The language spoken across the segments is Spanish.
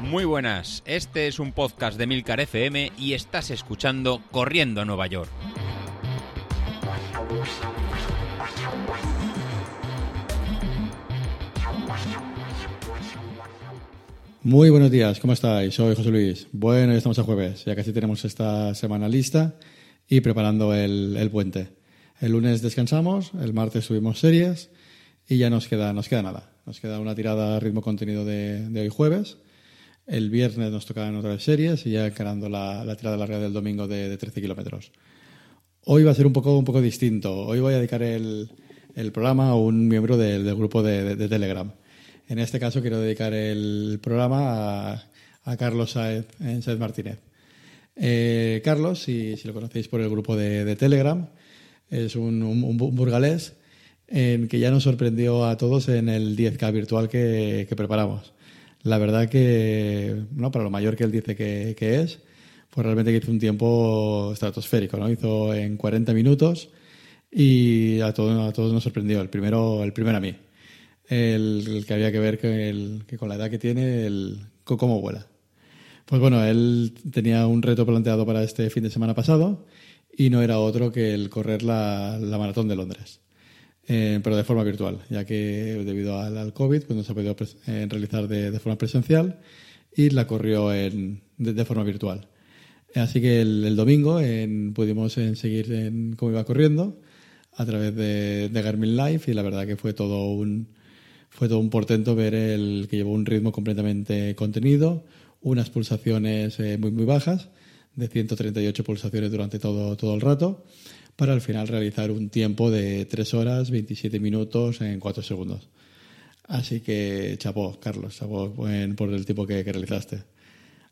Muy buenas, este es un podcast de Milcar FM y estás escuchando Corriendo a Nueva York. Muy buenos días, ¿cómo estáis? Soy José Luis. Bueno, ya estamos a jueves, ya casi tenemos esta semana lista y preparando el, el puente. El lunes descansamos, el martes subimos series y ya nos queda, nos queda nada. Nos queda una tirada a ritmo contenido de, hoy jueves. El viernes nos tocan otras series y ya encarando la, la tirada larga del domingo de, de 13 kilómetros. Hoy va a ser un poco, un poco distinto. Hoy voy a dedicar el, el programa a un miembro del, del grupo de, Telegram. En este caso quiero dedicar el programa a, Carlos Saez, eh, Martínez. Eh, Carlos, si, lo conocéis por el grupo de, Telegram, es un, un, burgalés en que ya nos sorprendió a todos en el 10K virtual que, que preparamos. La verdad que, no, para lo mayor que él dice que, que es, pues realmente hizo un tiempo estratosférico, ¿no? Hizo en 40 minutos y a todos, a todos nos sorprendió. El primero, el primero a mí el, el que había que ver que, el, que, con la edad que tiene, el, cómo vuela. Pues bueno, él tenía un reto planteado para este fin de semana pasado y no era otro que el correr la, la maratón de Londres, eh, pero de forma virtual, ya que debido al, al COVID pues no se ha podido eh, realizar de, de, forma presencial y la corrió en, de, de, forma virtual. Así que el, el domingo en, pudimos en seguir en cómo iba corriendo a través de, de Garmin Live y la verdad que fue todo un, fue todo un portento ver el que llevó un ritmo completamente contenido, unas pulsaciones eh, muy muy bajas, de 138 pulsaciones durante todo, todo el rato, para al final realizar un tiempo de 3 horas 27 minutos en 4 segundos. Así que chapó, Carlos, chapó por el tiempo que, realizaste.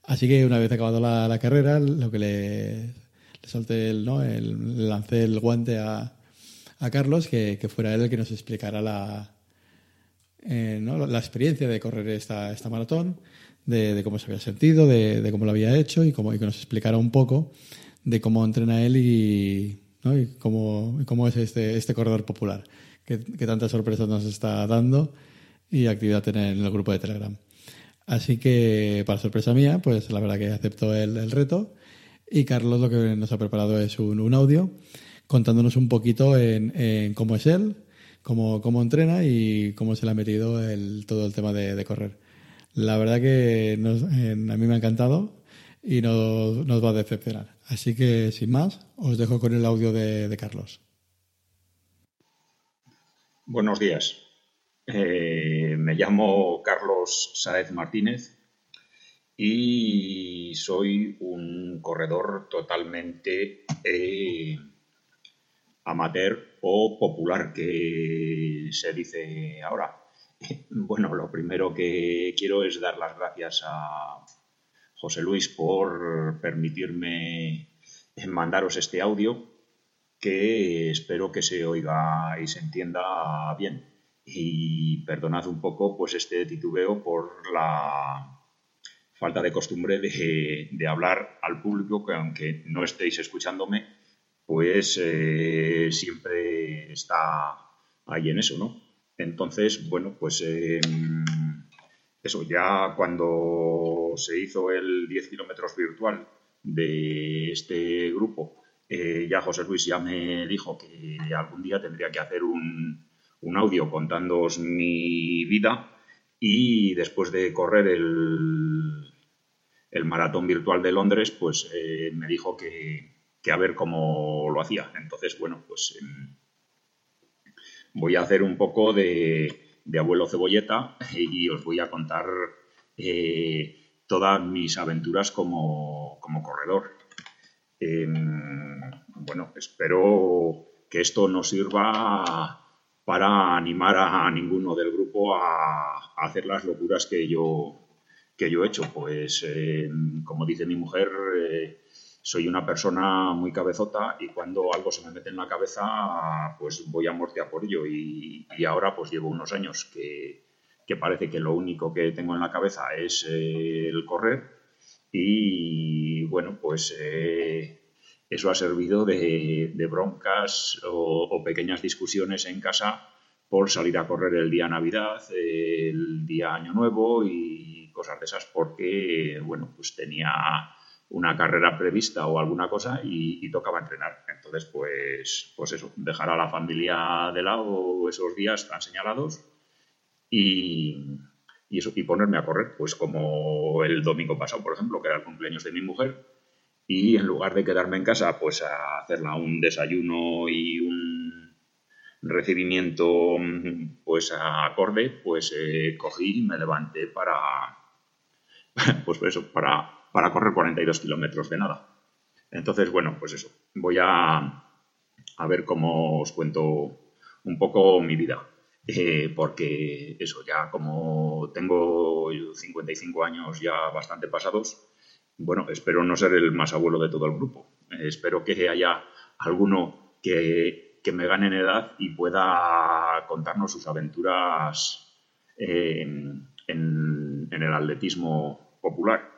Así que una vez acabado la, carrera, lo que le, le solté el, ¿no? le lancé el guante a, Carlos, que, fuera él el que nos explicara la, eh, la experiencia de correr esta, esta maratón, de, de, cómo se había sentido, de, de, cómo lo había hecho y, cómo, y que nos explicara un poco de cómo entrena él y, y, cómo, cómo es este, este corredor popular, que, que tantas sorpresas nos está dando y actividad en el, en el grupo de Telegram. Así que, para sorpresa mía, pues la verdad que aceptó el, el reto y Carlos lo que nos ha preparado es un, un audio contándonos un poquito en, en cómo es él, cómo, cómo entrena y cómo se le ha metido el, todo el tema de, de correr. La verdad que a mí me ha encantado y nos, nos va a decepcionar. Así que, sin más, os dejo con el audio de, de Carlos. Buenos días. Eh, me llamo Carlos Saez Martínez y soy un corredor totalmente eh, amateur o popular que se dice ahora. Bueno, lo primero que quiero es dar las gracias a José Luis por permitirme mandaros este audio que espero que se oiga y se entienda bien. Y perdonad un poco pues este titubeo por la falta de costumbre de, hablar al público que aunque no estéis escuchándome, pues eh, siempre está ahí en eso, ¿no? Entonces, bueno, pues eh, eso, ya cuando se hizo el 10 kilómetros virtual de este grupo, eh, ya José Luis ya me dijo que algún día tendría que hacer un, un audio contándoos mi vida y después de correr el, el maratón virtual de Londres, pues eh, me dijo que, que a ver cómo lo hacía. Entonces, bueno, pues eh, voy a hacer un poco de, de, abuelo cebolleta y os voy a contar eh, todas mis aventuras como, como corredor. Eh, bueno, espero que esto no sirva para animar a ninguno del grupo a, hacer las locuras que yo, que yo he hecho. Pues, eh, como dice mi mujer, eh, soy una persona muy cabezota y cuando algo se me mete en la cabeza, pues voy a muerte a por ello. Y, y ahora pues llevo unos años que, que, parece que lo único que tengo en la cabeza es eh, el correr. Y bueno, pues eh, eso ha servido de, de broncas o, o, pequeñas discusiones en casa por salir a correr el día Navidad, el día Año Nuevo y cosas de esas, porque, bueno, pues tenía una carrera prevista o alguna cosa y, tocaba entrenar. Entonces, pues, pues eso, dejar a la familia de lado esos días tan señalados y, y, eso, y ponerme a correr, pues como el domingo pasado, por ejemplo, que era el cumpleaños de mi mujer, y en lugar de quedarme en casa, pues a hacerla un desayuno y un recibimiento pues acorde, pues eh, cogí y me levanté para, pues eso, para, para correr 42 kilómetros de nada. Entonces, bueno, pues eso, voy a, a ver cómo os cuento un poco mi vida. Eh, porque eso, ya como tengo 55 años ya bastante pasados, bueno, espero no ser el más abuelo de todo el grupo. Eh, espero que haya alguno que, que, me gane en edad y pueda contarnos sus aventuras en, en, el atletismo popular.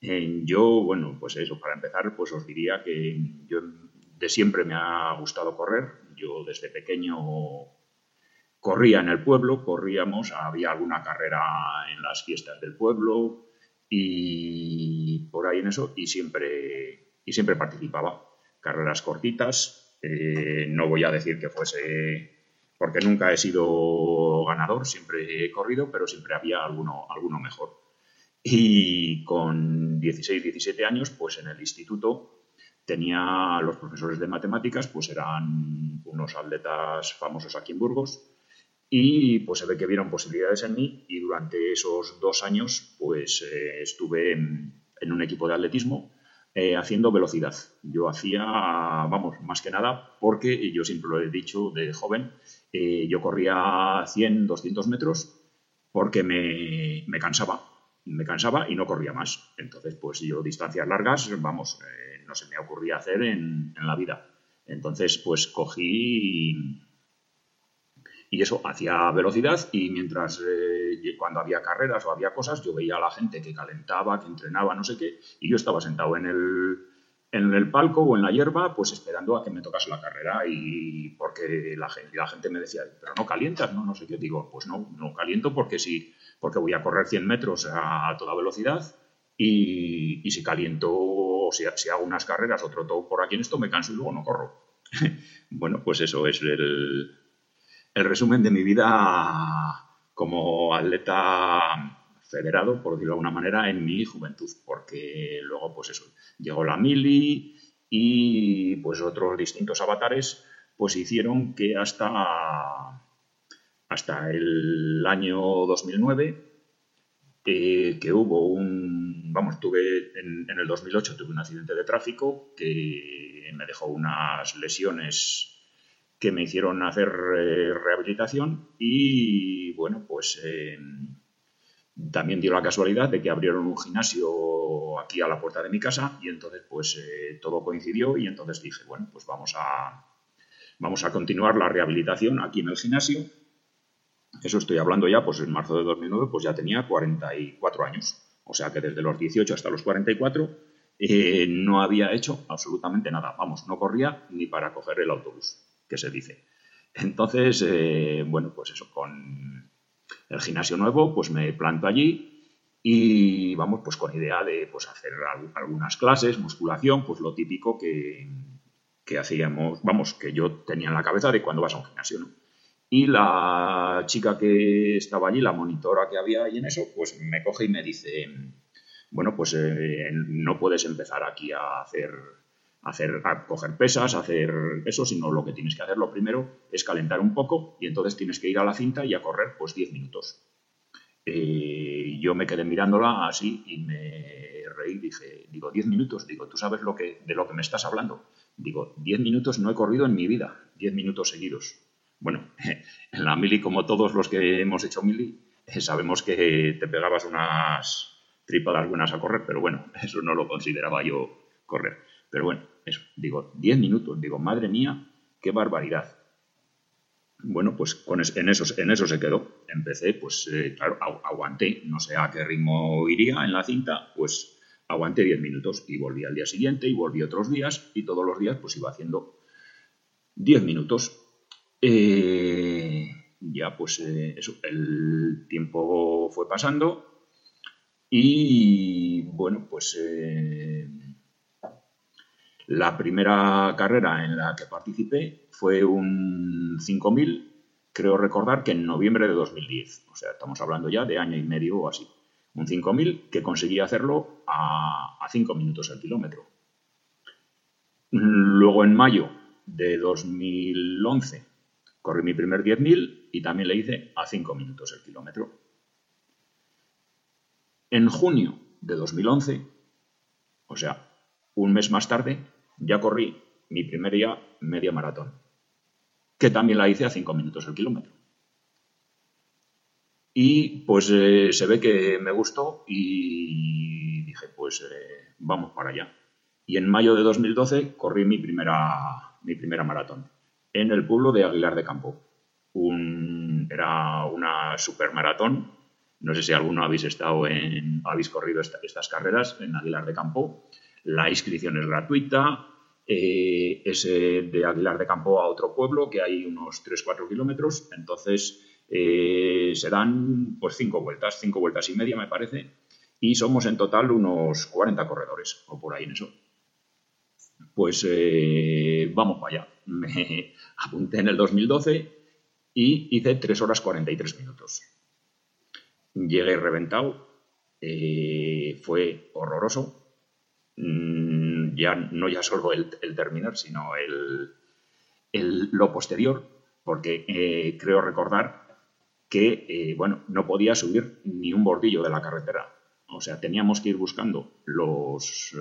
Yo, bueno, pues eso, para empezar, pues os diría que yo de siempre me ha gustado correr. Yo desde pequeño corría en el pueblo, corríamos, había alguna carrera en las fiestas del pueblo y por ahí en eso y siempre, y siempre participaba. Carreras cortitas, eh, no voy a decir que fuese, porque nunca he sido ganador, siempre he corrido, pero siempre había alguno, alguno mejor. Y con 16, 17 años, pues en el instituto tenía los profesores de matemáticas, pues eran unos atletas famosos aquí en Burgos, y pues se ve que vieron posibilidades en mí y durante esos dos años pues eh, estuve en, un equipo de atletismo eh, haciendo velocidad. Yo hacía, vamos, más que nada porque yo siempre lo he dicho de joven, eh, yo corría 100, 200 metros porque me, me, cansaba, me cansaba y no corría más. Entonces pues yo distancias largas, vamos, no se me ocurría hacer en, la vida. Entonces pues cogí y eso hacía velocidad y mientras eh, cuando había carreras o había cosas, yo veía a la gente que calentaba, que entrenaba, no sé qué, y yo estaba sentado en el, en el palco o en la hierba, pues esperando a que me tocase la carrera y porque la gente, la gente me decía, pero no calientas, no, no sé qué, digo, pues no, no caliento porque sí, porque voy a correr 100 metros a, toda velocidad y, si caliento o si, si, hago unas carreras o troto por aquí en esto, me canso y luego no corro. bueno, pues eso es el, el resumen de mi vida como atleta federado, por decirlo de alguna manera, en mi juventud, porque luego, pues eso, llegó la mili y pues otros distintos avatares, pues hicieron que hasta, hasta el año 2009, eh, que hubo un, vamos, tuve en, el 2008 tuve un accidente de tráfico que me dejó unas lesiones que me hicieron hacer eh, rehabilitación y bueno, pues eh, también dio la casualidad de que abrieron un gimnasio aquí a la puerta de mi casa y entonces pues eh, todo coincidió y entonces dije, bueno, pues vamos a, vamos a continuar la rehabilitación aquí en el gimnasio. Eso estoy hablando ya, pues en marzo de 2009 pues ya tenía 44 años. O sea que desde los 18 hasta los 44 no había hecho absolutamente nada. Vamos, no corría ni para coger el autobús que se dice. Entonces, eh, bueno, pues eso, con el gimnasio nuevo, pues me planto allí y vamos, pues con idea de pues, hacer algunas clases, musculación, pues lo típico que, que hacíamos, vamos, que yo tenía en la cabeza de cuando vas a un gimnasio, ¿no? Y la chica que estaba allí, la monitora que había ahí en eso, pues me coge y me dice, bueno, pues eh, no puedes empezar aquí a hacer a coger pesas, hacer eso, sino lo que tienes que hacer lo primero es calentar un poco y entonces tienes que ir a la cinta y a correr pues 10 minutos. Eh, yo me quedé mirándola así y me reí, dije, digo, 10 minutos, digo, ¿tú sabes lo que, de lo que me estás hablando? Digo, 10 minutos no he corrido en mi vida, 10 minutos seguidos. Bueno, en la mili, como todos los que hemos hecho mili, eh, sabemos que te pegabas unas tripadas buenas a correr, pero bueno, eso no lo consideraba yo correr. Pero bueno, eso, digo, 10 minutos, digo, madre mía, qué barbaridad. Bueno, pues con en, eso, en eso se quedó. Empecé, pues eh, claro, aguanté, no sé a qué ritmo iría en la cinta, pues aguanté 10 minutos y volví al día siguiente y volví otros días y todos los días pues iba haciendo 10 minutos. Eh, ya pues eh, el tiempo fue pasando y bueno, pues eh, la primera carrera en la que participé fue un 5000, creo recordar que en noviembre de 2010, o sea, estamos hablando ya de año y medio o así. Un 5000 que conseguí hacerlo a 5 minutos al kilómetro. Luego en mayo de 2011 corrí mi primer 10.000 y también le hice a 5 minutos el kilómetro. En junio de 2011, o sea, un mes más tarde, ya corrí mi primera media maratón, que también la hice a 5 minutos el kilómetro. Y pues eh, se ve que me gustó y dije, pues eh, vamos para allá. Y en mayo de 2012 corrí mi primera, mi primera maratón en el pueblo de Aguilar de Campo. era una supermaratón. No sé si alguno habéis estado en, habéis corrido estas carreras en Aguilar de Campo. La inscripción es gratuita. Eh, es de Aguilar de Campo a otro pueblo que hay unos 3-4 kilómetros. Entonces eh, serán pues cinco vueltas, cinco vueltas y media me parece. Y somos en total unos 40 corredores o por ahí en eso pues eh, vamos para allá. Me apunté en el 2012 y hice 3 horas 43 minutos. Llegué reventado, eh, fue horroroso. Mm, ya, no ya solo el, terminar, sino el, lo posterior, porque eh, creo recordar que bueno, no podía subir ni un bordillo de la carretera. O sea, teníamos que ir buscando los,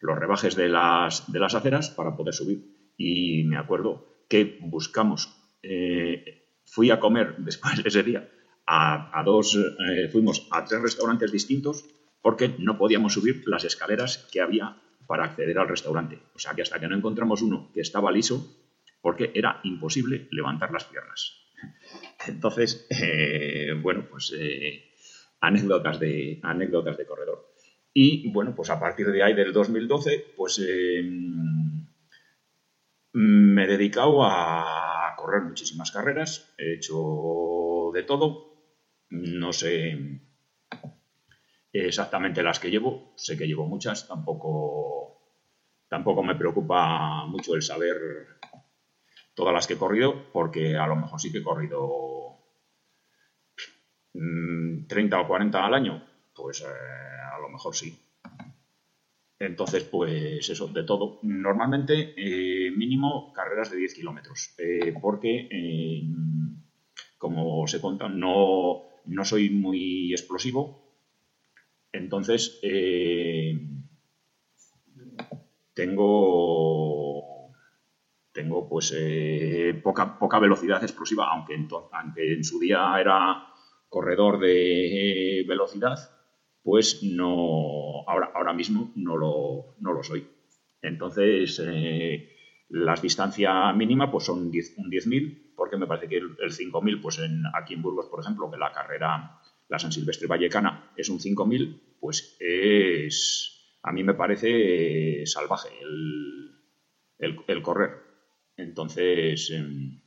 los rebajes de las, de las aceras para poder subir. Y me acuerdo que buscamos, eh, fui a comer después de ese día a, dos, eh, fuimos a tres restaurantes distintos porque no podíamos subir las escaleras que había para acceder al restaurante. O sea que hasta que no encontramos uno que estaba liso, porque era imposible levantar las piernas. Entonces, eh, bueno, pues anécdotas, de, anécdotas de corredor. Y bueno, pues a partir de ahí, del 2012, pues me he dedicado a correr muchísimas carreras, he hecho de todo, no sé exactamente las que llevo, sé que llevo muchas, tampoco, tampoco me preocupa mucho el saber todas las que he corrido, porque a lo mejor sí que he corrido 30 mm, o 40 al año, pues eh, a lo mejor sí. Entonces, pues eso, de todo. Normalmente, eh, mínimo carreras de 10 kilómetros, eh, porque, como se cuenta, no, no, soy muy explosivo. Entonces, tengo, tengo pues poca, poca velocidad explosiva, aunque aunque en su día era corredor de velocidad, pues no, ahora, ahora mismo no lo, no lo soy. Entonces, eh, las distancias mínima pues son 10, un 10.000, porque me parece que el, 5.000, pues en, aquí en Burgos, por ejemplo, que la carrera, la San Silvestre Vallecana es un 5.000, pues es, a mí me parece salvaje el, el, correr. Entonces, em,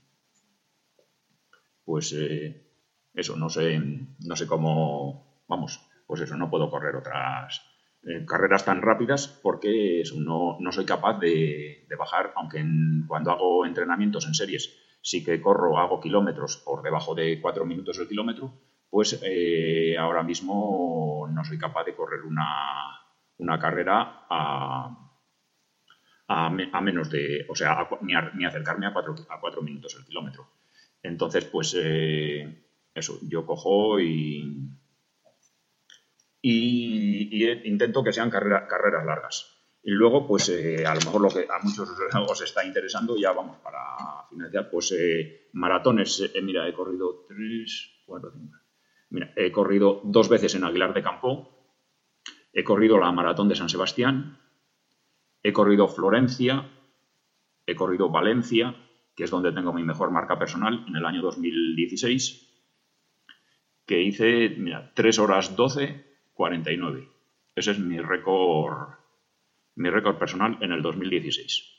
pues eh, eso, no sé, no sé cómo, vamos, pues eso, no puedo correr otras eh, carreras tan rápidas porque eso, no, soy capaz de, bajar, aunque cuando hago entrenamientos en series sí que corro, hago kilómetros por debajo de 4 minutos el kilómetro, pues eh, ahora mismo no soy capaz de correr una, carrera a, a, menos de, o sea, ni, acercarme a 4 a cuatro minutos el kilómetro. Entonces, pues eh, eso, yo cojo y, y, intento que sean carreras largas. Y luego, pues eh, a lo mejor lo que a muchos os está interesando, ya vamos para finalizar, pues eh, maratones. Eh, mira, he corrido tres, cuatro, cinco. Mira, he corrido dos veces en Aguilar de Campo, he corrido la maratón de San Sebastián, he corrido Florencia, he corrido Valencia, que es donde tengo mi mejor marca personal en el año 2016, que hice, mira, 3 horas 12 49. Ese es mi récord, personal en el 2016.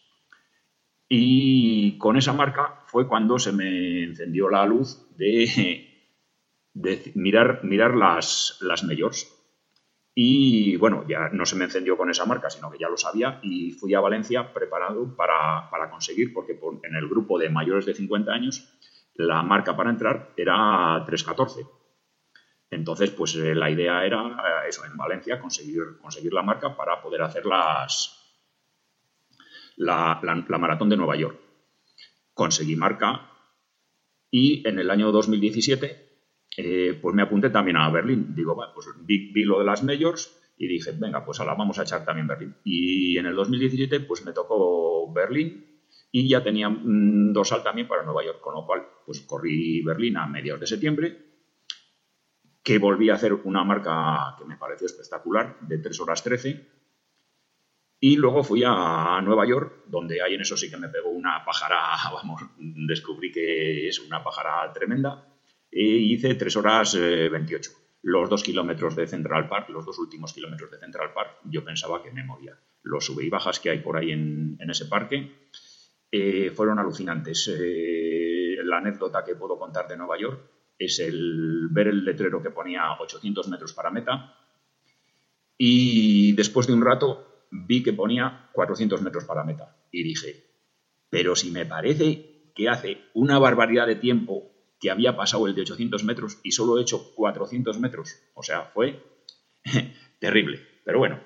Y con esa marca fue cuando se me encendió la luz de, mirar, mirar las, las. Y bueno, ya no se me encendió con esa marca, sino que ya lo sabía y fui a Valencia preparado para, para conseguir, porque en el grupo de mayores de 50 años la marca para entrar era 314. Entonces, pues eh, la idea era eh, eso, en Valencia, conseguir, conseguir la marca para poder hacer las, la, la, maratón de Nueva York. Conseguí marca y en el año 2017 eh, pues me apunté también a Berlín. Digo, pues vi, lo de las majors y dije, venga, pues ahora vamos a echar también Berlín. Y en el 2017 pues me tocó Berlín y ya tenía un dorsal también para Nueva York, con lo cual pues corrí Berlín a mediados de septiembre, que volví a hacer una marca que me pareció espectacular, de 3 horas 13, y luego fui a Nueva York, donde ahí en eso sí que me pegó una pájara, vamos, descubrí que es una pájara tremenda, y hice 3 horas 28. Eh, los dos kilómetros de Central Park, los dos últimos kilómetros de Central Park, yo pensaba que me moría. Los sube y bajas que hay por ahí en, ese parque eh, fueron alucinantes. Eh, la anécdota que puedo contar de Nueva York es el ver el letrero que ponía 800 metros para meta y después de un rato vi que ponía 400 metros para meta y dije, pero si me parece que hace una barbaridad de tiempo que había pasado el de 800 metros y solo he hecho 400 metros. O sea, fue terrible. Pero bueno,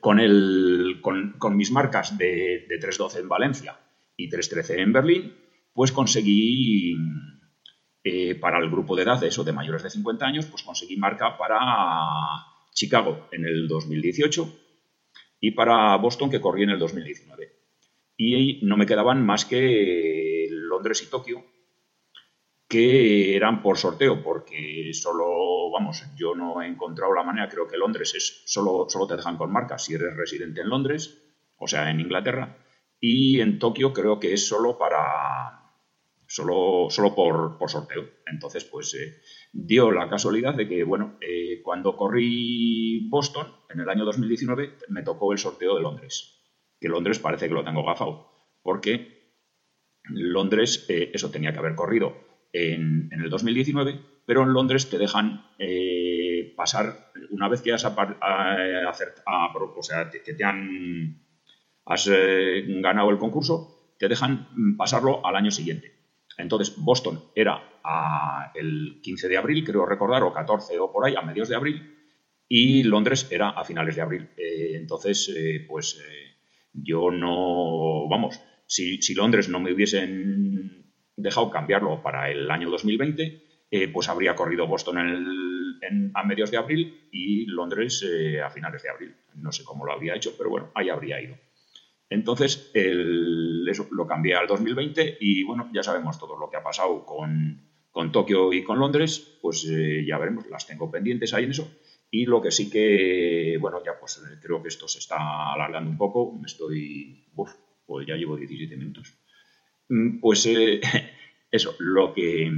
con, el, con, mis marcas de, 3.12 en Valencia y 3.13 en Berlín, pues conseguí eh, para el grupo de edad, eso de mayores de 50 años, pues conseguí marca para Chicago en el 2018 y para Boston que corrí en el 2019. Y no me quedaban más que Londres y Tokio que eran por sorteo, porque solo, vamos, yo no he encontrado la manera, creo que Londres es, solo, solo te dejan con marca si eres residente en Londres, o sea, en Inglaterra, y en Tokio creo que es solo para, solo, solo por, por sorteo. Entonces, pues eh, dio la casualidad de que, bueno, eh, cuando corrí Boston, en el año 2019, me tocó el sorteo de Londres, que Londres parece que lo tengo gafado, porque Londres, eh, eso tenía que haber corrido en, el 2019, pero en Londres te dejan eh, pasar, una vez que has, a, o sea, que te han, has eh, ganado el concurso, te dejan pasarlo al año siguiente. Entonces, Boston era el 15 de abril, creo recordar, o 14 o por ahí, a mediados de abril, y Londres era a finales de abril. Eh, entonces, pues yo no, vamos, si, Londres no me hubiesen dejado cambiarlo para el año 2020, eh, pues habría corrido Boston a mediados de abril y Londres eh, a finales de abril. No sé cómo lo habría hecho, pero bueno, ahí habría ido. Entonces, eso lo cambié al 2020 y bueno, ya sabemos todo lo que ha pasado con, con Tokio y con Londres, pues eh, ya veremos, las tengo pendientes ahí en eso. Y lo que sí que, bueno, ya pues creo que esto se está alargando un poco, me estoy, uf, pues ya llevo 17 minutos. Mm, pues eh, eso, lo que...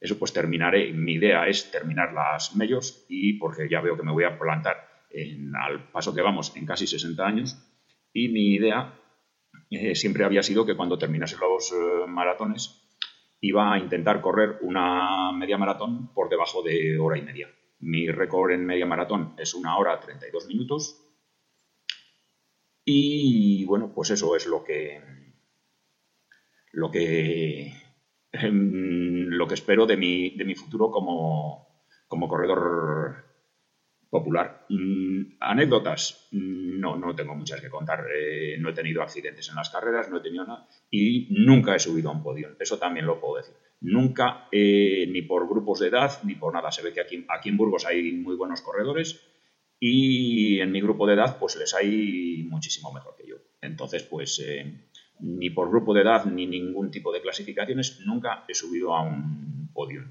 Eso pues terminaré, mi idea es terminar las medios y porque ya veo que me voy a plantar en, al paso que vamos en casi 60 años y mi idea eh, siempre había sido que cuando terminase los eh, maratones iba a intentar correr una media maratón por debajo de hora y media. Mi récord en media maratón es una hora 32 minutos y bueno, pues eso es lo que, lo que, em, lo que espero de mi, de mi futuro como, corredor popular. Mm, anécdotas, no, no tengo muchas que contar. Eh, no he tenido accidentes en las carreras, no he tenido nada y nunca he subido a un podio. Eso también lo puedo decir. Nunca, eh, ni por grupos de edad, ni por nada. Se ve que aquí, aquí en Burgos hay muy buenos corredores y en mi grupo de edad pues les hay muchísimo mejor que yo. Entonces, pues eh, ni por grupo de edad ni ningún tipo de clasificaciones, nunca he subido a un podio.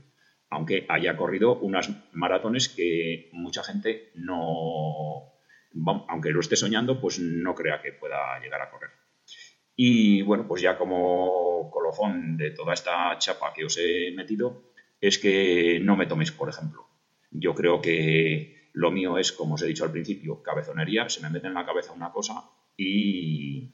Aunque haya corrido unas maratones que mucha gente no, aunque lo esté soñando, pues no crea que pueda llegar a correr. Y bueno, pues ya como colofón de toda esta chapa que os he metido, es que no me toméis por ejemplo. Yo creo que lo mío es, como os he dicho al principio, cabezonería, se me mete en la cabeza una cosa y,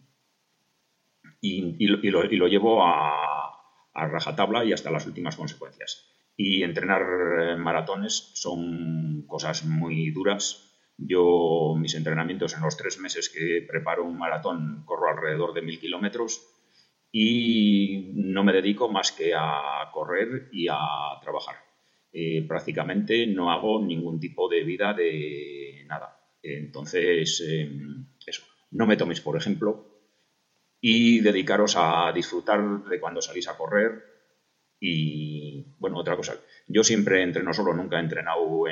y, lo, llevo a, a rajatabla y hasta las últimas consecuencias. Y entrenar eh, maratones son cosas muy duras. Yo, mis entrenamientos en los tres meses que preparo un maratón, corro alrededor de mil kilómetros y no me dedico más que a correr y a trabajar. Eh, prácticamente no hago ningún tipo de vida de nada. Entonces, em, eso. No me toméis, por ejemplo, y dedicaros a disfrutar de cuando salís a correr. Y bueno, otra cosa, yo siempre entreno solo, nunca he entrenado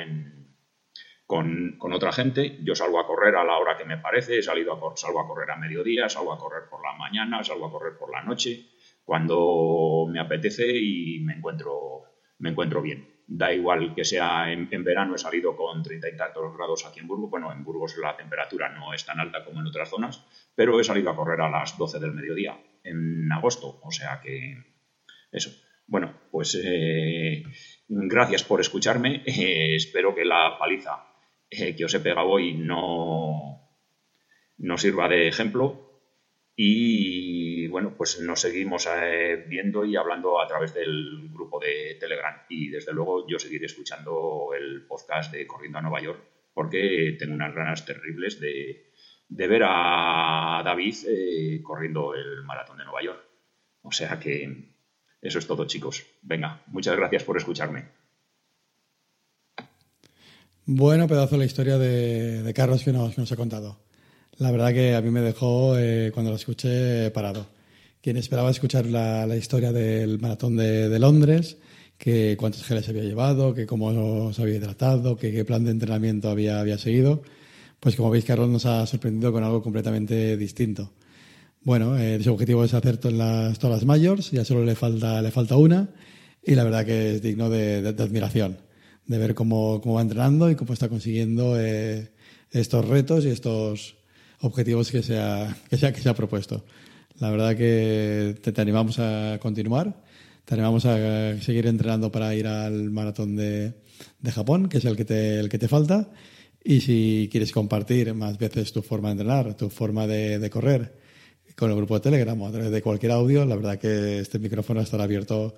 con, otra gente. Yo salgo a correr a la hora que me parece, he salido a, salgo a correr a mediodía, salgo a correr por la mañana, salgo a correr por la noche, cuando me apetece y me encuentro, me encuentro bien da igual que sea en, verano, he salido con treinta y tantos grados aquí en Burgos. Bueno, en Burgos la temperatura no es tan alta como en otras zonas, pero he salido a correr a las 12 del mediodía en agosto. O sea que eso. Bueno, pues eh, gracias por escucharme. Espero que la paliza eh, que os he pegado hoy no, no sirva de ejemplo y bueno, pues nos seguimos eh, viendo y hablando a través del grupo de Telegram. Y desde luego yo seguiré escuchando el podcast de Corriendo a Nueva York porque tengo unas ganas terribles de, ver a David corriendo el maratón de Nueva York. O sea que eso es todo, chicos. Venga, muchas gracias por escucharme. Bueno, pedazo de la historia de, Carlos que nos, ha contado. La verdad que a mí me dejó, eh, cuando lo escuché, parado. Quien esperaba escuchar la, historia del maratón de, Londres, que cuántos geles había llevado, que cómo se había tratado, que qué plan de entrenamiento había, había seguido, pues como veis, Carlos nos ha sorprendido con algo completamente distinto. Bueno, eh, su objetivo es hacer todas las, todas las ya solo le falta, le falta una, y la verdad que es digno de, admiración, de ver cómo, cómo, va entrenando y cómo está consiguiendo eh, estos retos y estos, objetivos que se ha, que se que se ha propuesto. La verdad que te, animamos a continuar, te animamos a seguir entrenando para ir al maratón de, de Japón, que es el que, te, el que te falta. Y si quieres compartir más veces tu forma de entrenar, tu forma de correr con el grupo de Telegram a través de cualquier audio, la verdad que este micrófono estará abierto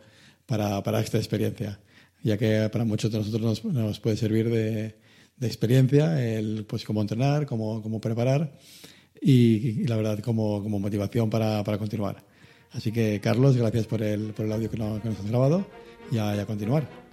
para, para esta experiencia, ya que para muchos de nosotros nos, nos puede servir de, de experiencia, el, pues cómo entrenar, cómo, cómo preparar y, la verdad como, como motivación para, para, continuar. Así que Carlos, gracias por el, por el audio que, nos has grabado y a, y a continuar.